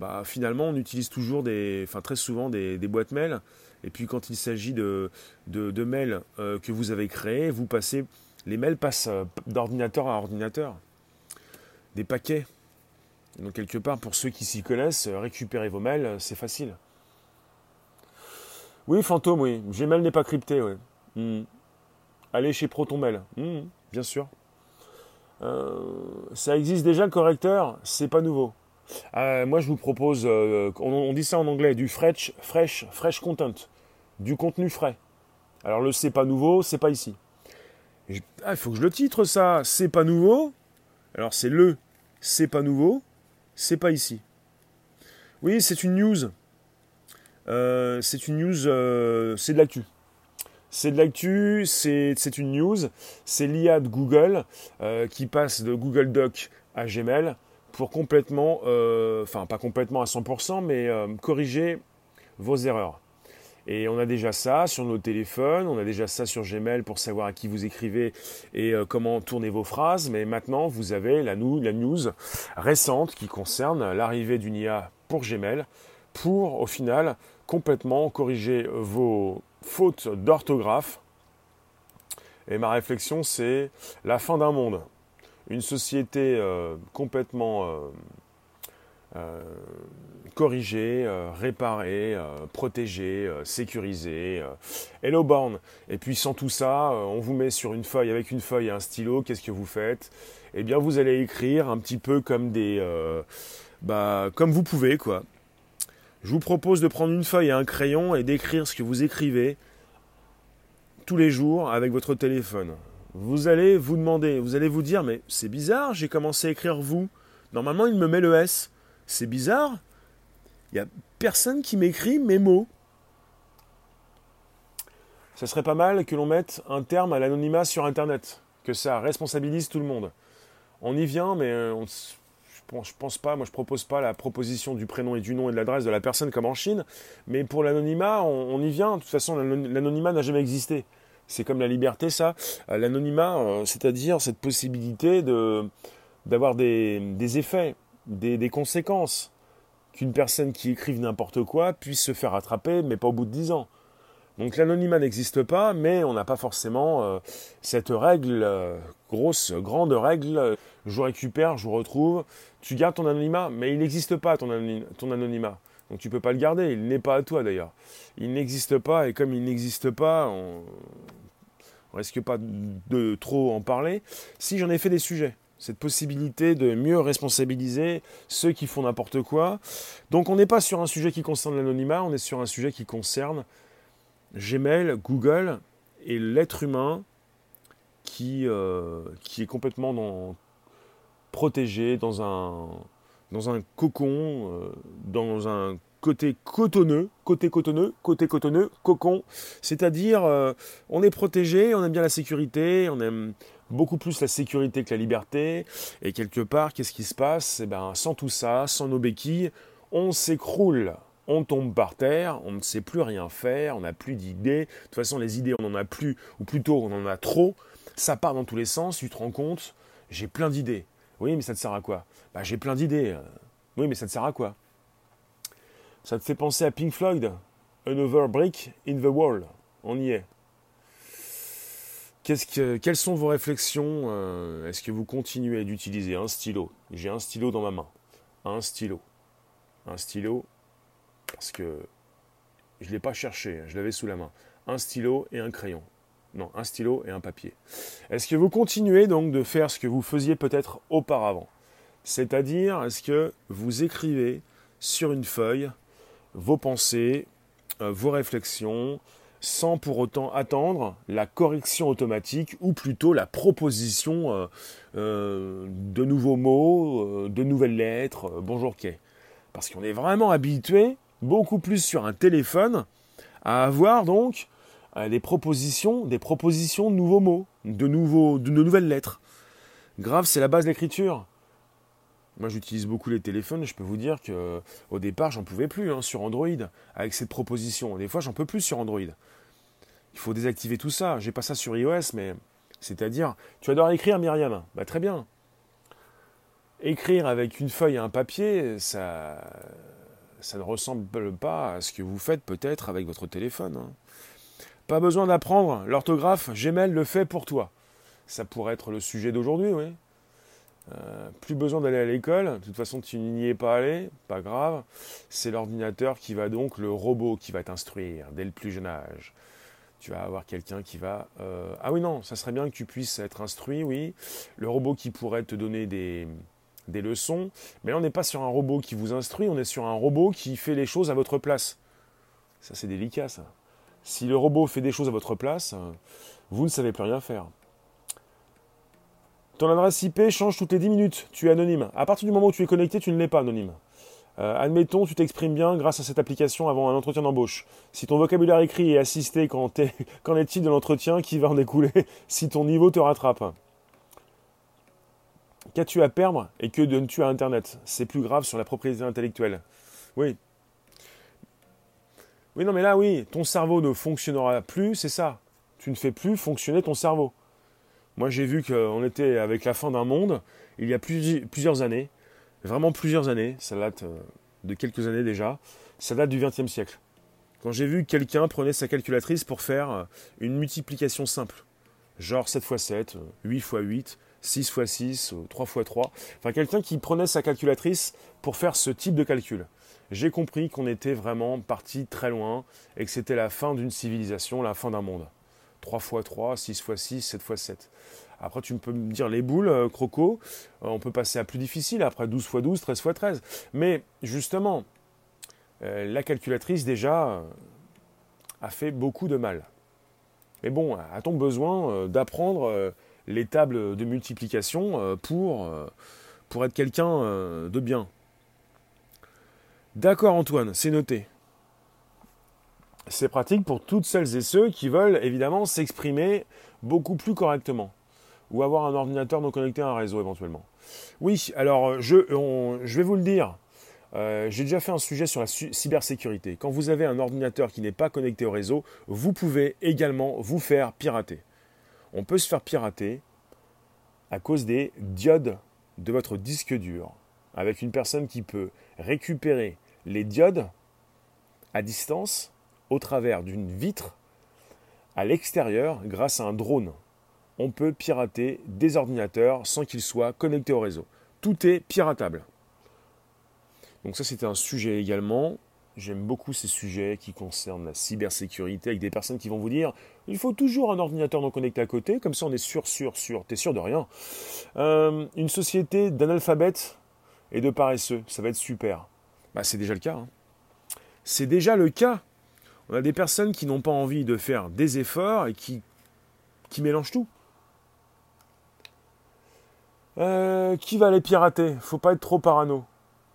Bah, finalement, on utilise toujours des, enfin très souvent des, boîtes mails et puis quand il s'agit de, mails euh, que vous avez créés, vous passez, les mails passent euh, d'ordinateur à ordinateur. Des paquets. Donc quelque part, pour ceux qui s'y connaissent, euh, récupérer vos mails, c'est facile. Oui, fantôme, oui. Gmail n'est pas crypté, oui. Hmm. Allez chez ProtonMail. Hmm, bien sûr. ça existe déjà le correcteur, c'est pas nouveau. moi, je vous propose, on, dit ça en anglais, du fresh, fresh, fresh content du contenu frais. Alors le c'est pas nouveau, c'est pas ici. Ah, il faut que je le titre ça, c'est pas nouveau. Alors c'est le c'est pas nouveau, c'est pas ici. Oui, c'est une news. Euh, c'est une news, euh, c'est de l'actu. C'est de l'actu, c'est une news, c'est l'IA de Google euh, qui passe de Google Doc à Gmail pour complètement, enfin pas complètement à 100%, mais corriger vos erreurs. Et on a déjà ça sur nos téléphones, on a déjà ça sur Gmail pour savoir à qui vous écrivez et comment tourner vos phrases. Mais maintenant, vous avez la, la news récente qui concerne l'arrivée d'une IA pour Gmail pour, au final, complètement corriger vos fautes d'orthographe. Et ma réflexion, c'est la fin d'un monde. Une société euh, complètement euh, euh, corriger, réparer, euh, protéger, sécuriser. Hello Born. Et puis sans tout ça, on vous met sur une feuille avec une feuille et un stylo. Qu'est-ce que vous faites? Eh bien, vous allez écrire un petit peu comme des, bah, comme vous pouvez quoi. Je vous propose de prendre une feuille et un crayon et d'écrire ce que vous écrivez tous les jours avec votre téléphone. Vous allez vous demander, vous allez vous dire, mais c'est bizarre, j'ai commencé à écrire vous. Normalement, il me met le S c'est bizarre, il n'y a personne qui m'écrit mes mots. ça serait pas mal que l'on mette un terme à l'anonymat sur Internet, que ça responsabilise tout le monde. On y vient, mais on, je pense pas, moi je propose pas la proposition du prénom et du nom et de l'adresse de la personne comme en Chine, mais pour l'anonymat, on, y vient. De toute façon, l'anonymat n'a jamais existé. C'est comme la liberté, ça. Euh, l'anonymat, euh, c'est-à-dire cette possibilité d'avoir des, effets, des, conséquences. Qu'une personne qui écrive n'importe quoi puisse se faire attraper, mais pas au bout de dix ans. Donc l'anonymat n'existe pas, mais on n'a pas forcément euh, cette règle, grosse, grande règle, je récupère, je retrouve, tu gardes ton anonymat, mais il n'existe pas ton, anonymat. Donc tu ne peux pas le garder, il n'est pas à toi d'ailleurs. Il n'existe pas, et comme il n'existe pas, on ne risque pas de trop en parler. Si j'en ai fait des sujets, cette possibilité de mieux responsabiliser ceux qui font n'importe quoi. Donc on n'est pas sur un sujet qui concerne l'anonymat, on est sur un sujet qui concerne Gmail, Google et l'être humain qui, euh, qui est complètement protégé dans un, dans un cocon, euh, dans un côté cotonneux, côté cotonneux, côté cotonneux, cocon. C'est-à-dire, euh, on est protégé, on aime bien la sécurité, on aime beaucoup plus la sécurité que la liberté. Et quelque part, qu'est-ce qui se passe? Eh ben, sans tout ça, sans nos béquilles, on s'écroule. On tombe par terre, on ne sait plus rien faire, on n'a plus d'idées. De toute façon, les idées, on n'en a plus, ou plutôt, on en a trop. Ça part dans tous les sens, tu te rends compte, j'ai plein d'idées. Oui, mais ça te sert à quoi? Bah, J'ai plein d'idées. Oui, mais ça te sert à quoi? Ça te fait penser à Pink Floyd, Another Brick in the Wall. On y est. que, quelles sont vos réflexions euh, Est-ce que vous continuez d'utiliser un stylo? J'ai un stylo dans ma main. Un stylo. Un stylo, parce que je ne l'ai pas cherché, je l'avais sous la main. Un stylo et un crayon. Non, un stylo et un papier. Est-ce que vous continuez donc de faire ce que vous faisiez peut-être auparavant? C'est-à-dire, est-ce que vous écrivez sur une feuille vos pensées, euh, vos réflexions, sans pour autant attendre la correction automatique ou plutôt la proposition euh, euh, de nouveaux mots, de nouvelles lettres, bonjour quai. Parce qu'on est vraiment habitué, beaucoup plus sur un téléphone, à avoir donc euh, des propositions, des propositions de nouveaux mots, de, nouveaux, de, nouvelles lettres. Grave, c'est la base de l'écriture. Moi, j'utilise beaucoup les téléphones. Je peux vous dire que au départ, j'en pouvais plus hein, sur Android avec cette proposition. Des fois, j'en peux plus sur Android. Il faut désactiver tout ça. J'ai pas ça sur iOS, mais c'est-à-dire, tu adores écrire, Myriam? Bah très bien. Écrire avec une feuille et un papier, ça, ça ne ressemble pas à ce que vous faites peut-être avec votre téléphone. Hein. Pas besoin d'apprendre l'orthographe, Gmail le fait pour toi. Ça pourrait être le sujet d'aujourd'hui, oui. Euh, plus besoin d'aller à l'école, de toute façon tu n'y es pas allé, pas grave. C'est l'ordinateur qui va donc, le robot qui va t'instruire dès le plus jeune âge. Tu vas avoir quelqu'un qui va... Euh, ah oui non, ça serait bien que tu puisses être instruit, oui. Le robot qui pourrait te donner des, des leçons. Mais là on n'est pas sur un robot qui vous instruit, on est sur un robot qui fait les choses à votre place. Ça c'est délicat ça. Si le robot fait des choses à votre place, euh, vous ne savez plus rien faire. Ton adresse IP change toutes les 10 minutes. Tu es anonyme. À partir du moment où tu es connecté, tu ne l'es pas anonyme. Euh, admettons, tu t'exprimes bien grâce à cette application avant un entretien d'embauche. Si ton vocabulaire écrit est assisté, [laughs] qu'en est-il de l'entretien qui va en découler [laughs] si ton niveau te rattrape? Qu'as-tu à perdre et que donnes-tu à Internet? C'est plus grave sur la propriété intellectuelle. Oui, oui, non, mais là, oui, ton cerveau ne fonctionnera plus, c'est ça. Tu ne fais plus fonctionner ton cerveau. Moi, j'ai vu qu'on était avec la fin d'un monde, il y a plusieurs années, vraiment plusieurs années, ça date euh, de quelques années déjà, ça date du XXe siècle. Quand j'ai vu quelqu'un prenait sa calculatrice pour faire euh, une multiplication simple, genre 7 x 7, 8 x 8, 6 x 6, 3 x 3, enfin quelqu'un qui prenait sa calculatrice pour faire ce type de calcul j'ai compris qu'on était vraiment parti très loin et que c'était la fin d'une civilisation, la fin d'un monde. 3 x 3, 6 x 6, 7 x 7. Après, tu peux me dire les boules, euh, croco, euh, on peut passer à plus difficile, après 12 x 12, 13 x 13. Mais justement, euh, la calculatrice déjà a fait beaucoup de mal. Mais bon, a-t-on besoin d'apprendre les tables de multiplication pour, pour être quelqu'un de bien D'accord Antoine, c'est noté. c'est pratique pour toutes celles et ceux qui veulent évidemment s'exprimer beaucoup plus correctement ou avoir un ordinateur non connecté à un réseau éventuellement. Oui, alors je, vais vous le dire, euh, j'ai déjà fait un sujet sur la cybersécurité. Quand vous avez un ordinateur qui n'est pas connecté au réseau, vous pouvez également vous faire pirater. On peut se faire pirater à cause des diodes de votre disque dur, avec une personne qui peut récupérer les diodes à distance au travers d'une vitre à l'extérieur grâce à un drone. On peut pirater des ordinateurs sans qu'ils soient connectés au réseau. Tout est piratable. Donc ça c'était un sujet également. J'aime beaucoup ces sujets qui concernent la cybersécurité avec des personnes qui vont vous dire il faut toujours un ordinateur non connecté à côté, comme ça on est sûr, sûr, sûr. T'es sûr de rien. Euh, une société d'analphabètes et de paresseux, ça va être super. Bah, c'est déjà le cas. Hein. C'est déjà le cas. On a des personnes qui n'ont pas envie de faire des efforts et qui, qui mélangent tout. Euh, qui va les pirater? Faut pas être trop parano.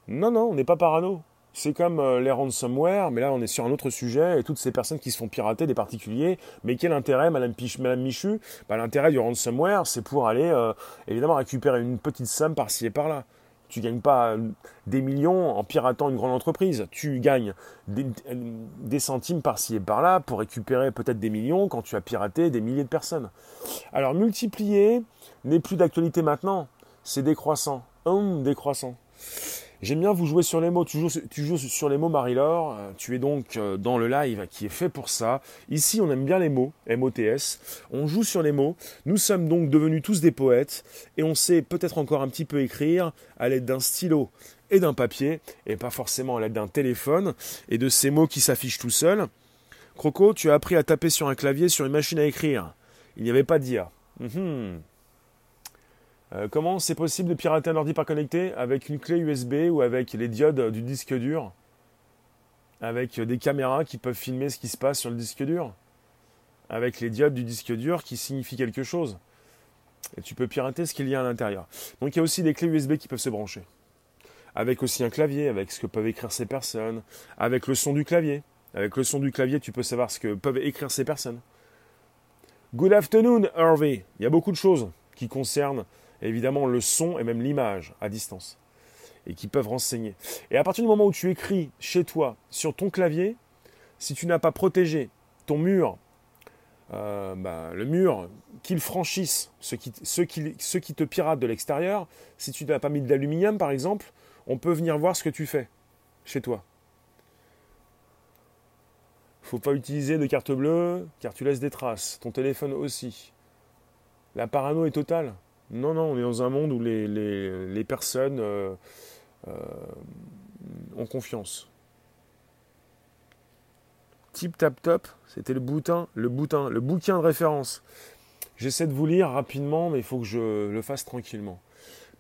Non, non, on n'est pas parano. C'est comme euh, les ransomware, mais là on est sur un autre sujet, et toutes ces personnes qui se font pirater, des particuliers. Mais quel intérêt, Madame, Michu? Bah, L'intérêt du ransomware, c'est pour aller euh, évidemment récupérer une petite somme par-ci et par-là. Tu gagnes pas euh, des millions en piratant une grande entreprise. Tu gagnes des, des centimes par-ci et par-là pour récupérer peut-être des millions quand tu as piraté des milliers de personnes. Alors multiplier n'est plus d'actualité maintenant. C'est décroissant. Hum, décroissant. J'aime bien vous jouer sur les mots. Tu joues, sur les mots, Marie-Laure. Euh, tu es donc euh, dans le live qui est fait pour ça. Ici, on aime bien les mots, M-O-T-S. On joue sur les mots. Nous sommes donc devenus tous des poètes et on sait peut-être encore un petit peu écrire à l'aide d'un stylo et d'un papier et pas forcément à l'aide d'un téléphone et de ces mots qui s'affichent tout seuls. Croco, tu as appris à taper sur un clavier sur une machine à écrire. Il n'y avait pas d'IA. Mhm. Euh, comment c'est possible de pirater un ordi pas connecté avec une clé USB ou avec les diodes du disque dur? Avec des caméras qui peuvent filmer ce qui se passe sur le disque dur? Avec les diodes du disque dur qui signifient quelque chose? Et tu peux pirater ce qu'il y a à l'intérieur. Donc il y a aussi des clés USB qui peuvent se brancher. Avec aussi un clavier, avec ce que peuvent écrire ces personnes, avec le son du clavier. Avec le son du clavier, tu peux savoir ce que peuvent écrire ces personnes. Good afternoon, Harvey. Il y a beaucoup de choses qui concernent évidemment le son et même l'image à distance, et qui peuvent renseigner. Et à partir du moment où tu écris chez toi sur ton clavier, si tu n'as pas protégé ton mur, euh, bah, le mur, qu'ils franchissent, ceux qui, te piratent de l'extérieur, si tu n'as pas mis de l'aluminium par exemple, on peut venir voir ce que tu fais chez toi. Faut pas utiliser de carte bleue car tu laisses des traces. Ton téléphone aussi. La parano est totale. Non, non, on est dans un monde où les, personnes euh, euh, ont confiance. Tip tap top, c'était le boutin, le boutin, le bouquin de référence. J'essaie de vous lire rapidement, mais il faut que je le fasse tranquillement.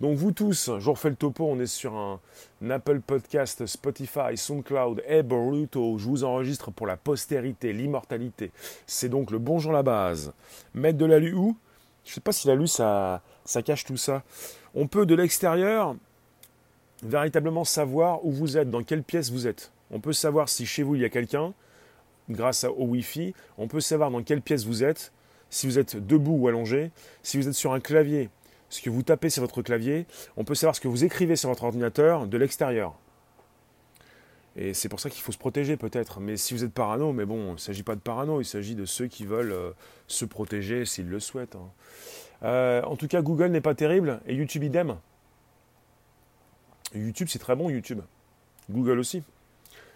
Donc vous tous, je vous refais le topo, on est sur un, Apple Podcast, Spotify, SoundCloud et Boruto. Je vous enregistre pour la postérité, l'immortalité. C'est donc le bonjour la base. Mettre de l'alu où? Je ne sais pas si l'alu ça, ça cache tout ça. On peut de l'extérieur véritablement savoir où vous êtes, dans quelle pièce vous êtes. On peut savoir si chez vous il y a quelqu'un, grâce au Wi-Fi. On peut savoir dans quelle pièce vous êtes, si vous êtes debout ou allongé, si vous êtes sur un clavier, ce que vous tapez sur votre clavier. On peut savoir ce que vous écrivez sur votre ordinateur de l'extérieur. Et c'est pour ça qu'il faut se protéger peut-être. Mais si vous êtes parano, mais bon, il ne s'agit pas de parano, il s'agit de ceux qui veulent euh, se protéger s'ils le souhaitent. Hein. Euh, en tout cas, Google n'est pas terrible et YouTube idem. YouTube, c'est très bon, YouTube. Google aussi.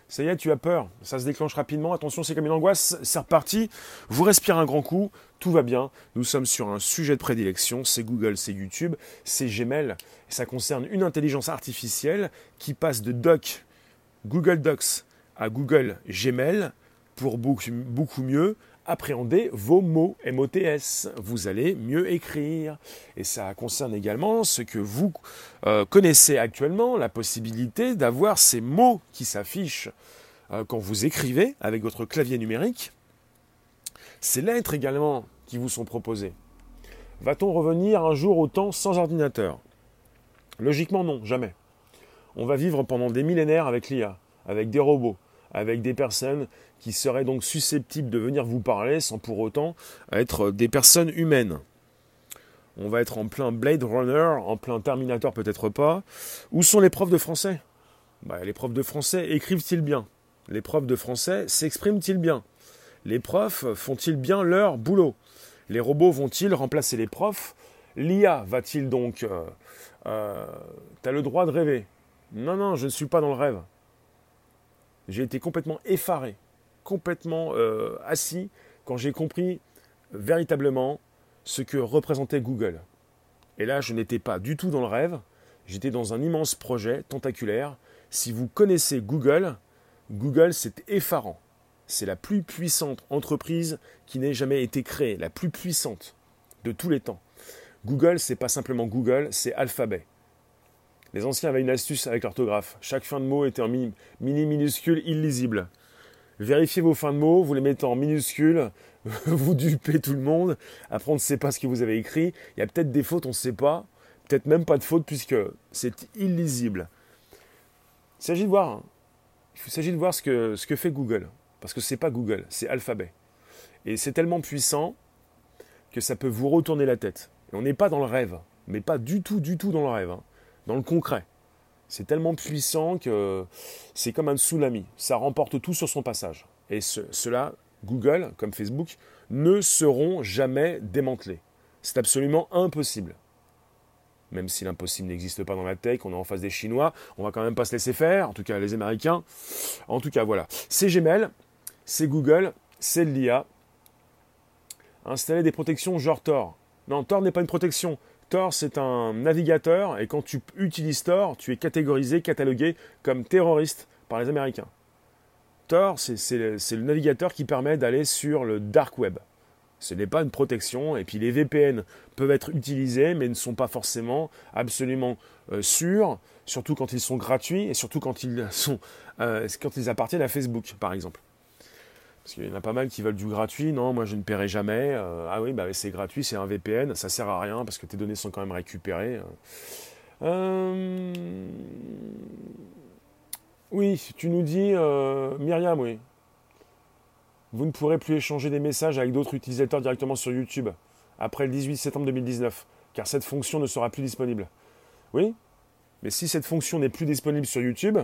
Ça y est, tu as peur. Ça se déclenche rapidement. Attention, c'est comme une angoisse. C'est reparti. Vous respirez un grand coup. Tout va bien. Nous sommes sur un sujet de prédilection. C'est Google, c'est YouTube, c'est Gmail. ça concerne une intelligence artificielle qui passe de Doc, Google Docs à Google Gmail pour beaucoup mieux appréhender vos mots MOTS. Vous allez mieux écrire. Et ça concerne également ce que vous euh, connaissez actuellement, la possibilité d'avoir ces mots qui s'affichent euh, quand vous écrivez avec votre clavier numérique. Ces lettres également qui vous sont proposées. Va-t-on revenir un jour au temps sans ordinateur? Logiquement non, jamais. On va vivre pendant des millénaires avec l'IA, avec des robots, avec des personnes qui seraient donc susceptibles de venir vous parler sans pour autant être des personnes humaines. On va être en plein Blade Runner, en plein Terminator peut-être pas. Où sont les profs de français? Bah, Les profs de français écrivent-ils bien? Les profs de français s'expriment-ils bien? Les profs font-ils bien leur boulot? Les robots vont-ils remplacer les profs? L'IA va-t-il donc... Euh, euh, T'as le droit de rêver? Non, non, je ne suis pas dans le rêve. J'ai été complètement effaré, complètement euh, assis quand j'ai compris véritablement ce que représentait Google. Et là, je n'étais pas du tout dans le rêve, j'étais dans un immense projet tentaculaire. Si vous connaissez Google, Google, c'est effarant. C'est la plus puissante entreprise qui n'ait jamais été créée, la plus puissante de tous les temps. Google, c'est pas simplement Google, c'est Alphabet. Les anciens avaient une astuce avec l'orthographe. Chaque fin de mot était en mini, minuscule, illisible. Vérifiez vos fins de mots, vous les mettez en minuscule, [laughs] vous dupez tout le monde. Après, on ne sait pas ce que vous avez écrit. Il y a peut-être des fautes, on ne sait pas. Peut-être même pas de fautes puisque c'est illisible. Il s'agit de voir, il s'agit de voir ce que, fait Google. Parce que ce n'est pas Google, c'est Alphabet. Et c'est tellement puissant que ça peut vous retourner la tête. On n'est pas dans le rêve, mais pas du tout, du tout dans le rêve. Hein dans le concret. C'est tellement puissant que c'est comme un tsunami. Ça remporte tout sur son passage. Et cela, Google, comme Facebook, ne seront jamais démantelés. C'est absolument impossible. Même si l'impossible n'existe pas dans la tech, on est en face des Chinois, on va quand même pas se laisser faire, en tout cas les Américains. En tout cas, voilà. C'est Gmail, c'est Google, c'est l'IA. Installer des protections genre Tor. Non, Tor n'est pas une protection. Tor, c'est un navigateur et quand tu utilises Tor, tu es catégorisé, catalogué comme terroriste par les Américains. Tor, c'est le, navigateur qui permet d'aller sur le dark web. Ce n'est pas une protection. Et puis les VPN peuvent être utilisés, mais ne sont pas forcément absolument euh, sûrs, surtout quand ils sont gratuits et surtout quand ils, euh, quand ils appartiennent à Facebook, par exemple. Parce qu'il y en a pas mal qui veulent du gratuit. Non, moi je ne paierai jamais. Euh, ah oui, bah, c'est gratuit, c'est un VPN. Ça sert à rien parce que tes données sont quand même récupérées. Euh, oui, tu nous dis, euh, Myriam, oui. Vous ne pourrez plus échanger des messages avec d'autres utilisateurs directement sur YouTube après le 18 septembre 2019, car cette fonction ne sera plus disponible. Oui, mais si cette fonction n'est plus disponible sur YouTube,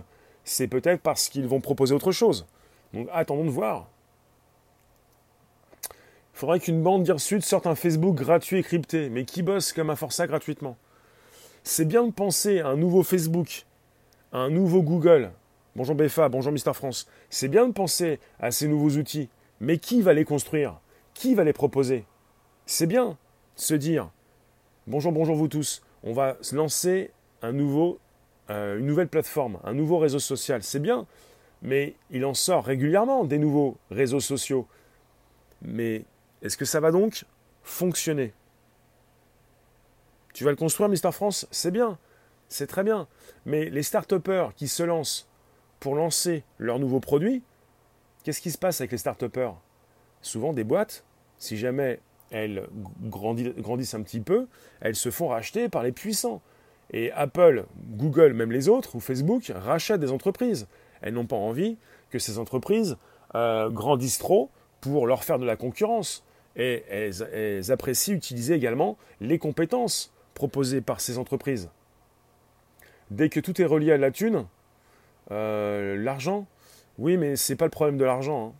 c'est peut-être parce qu'ils vont proposer autre chose. Donc attendons de voir. Faudrait qu'une bande d'Irsud sorte un Facebook gratuit et crypté, mais qui bosse comme un Força gratuitement? C'est bien de penser à un nouveau Facebook, à un nouveau Google. Bonjour BFA, bonjour Mister France. C'est bien de penser à ces nouveaux outils, mais qui va les construire? Qui va les proposer? C'est bien de se dire bonjour, bonjour vous tous. On va se lancer un nouveau, euh, une nouvelle plateforme, un nouveau réseau social. C'est bien, mais il en sort régulièrement des nouveaux réseaux sociaux. Mais est-ce que ça va donc fonctionner? Tu vas le construire, Mister France? C'est bien, c'est très bien. Mais les start qui se lancent pour lancer leurs nouveaux produits, qu'est-ce qui se passe avec les start Souvent des boîtes, si jamais elles grandissent un petit peu, elles se font racheter par les puissants. Et Apple, Google, même les autres, ou Facebook, rachètent des entreprises. Elles n'ont pas envie que ces entreprises euh, grandissent trop pour leur faire de la concurrence et elles, apprécient utiliser également les compétences proposées par ces entreprises. Dès que tout est relié à la thune, euh, l'argent, oui, mais ce n'est pas le problème de l'argent. Hein.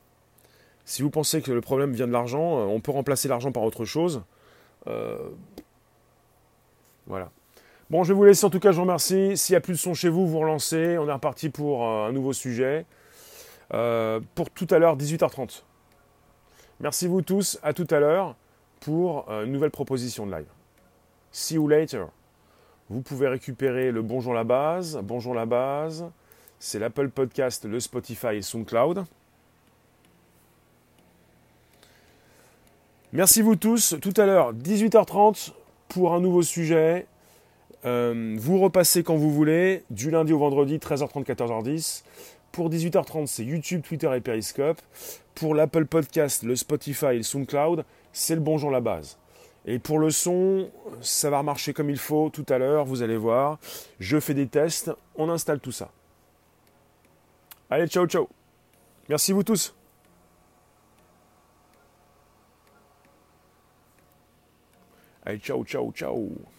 Si vous pensez que le problème vient de l'argent, euh, on peut remplacer l'argent par autre chose. Euh, voilà. Bon, je vais vous laisser en tout cas, je vous remercie. S'il n'y a plus de son chez vous, vous relancez. On est reparti pour un nouveau sujet. pour tout à l'heure, 18h30. Merci vous tous, à tout à l'heure pour une nouvelle proposition de live. See you later. Vous pouvez récupérer le Bonjour la base. Bonjour la base, c'est l'Apple Podcast, le Spotify et SoundCloud. Merci vous tous. Tout à l'heure, 18h30 pour un nouveau sujet. Euh, vous repassez quand vous voulez, du lundi au vendredi, 13h30, 14h10. Pour 18h30, c'est YouTube, Twitter et Periscope. Pour l'Apple Podcast, le Spotify et le SoundCloud, c'est le Bonjour la base. Et pour le son, ça va marcher comme il faut tout à l'heure, vous allez voir. Je fais des tests, on installe tout ça. Allez, ciao, ciao Merci vous tous. Allez, ciao, ciao, ciao.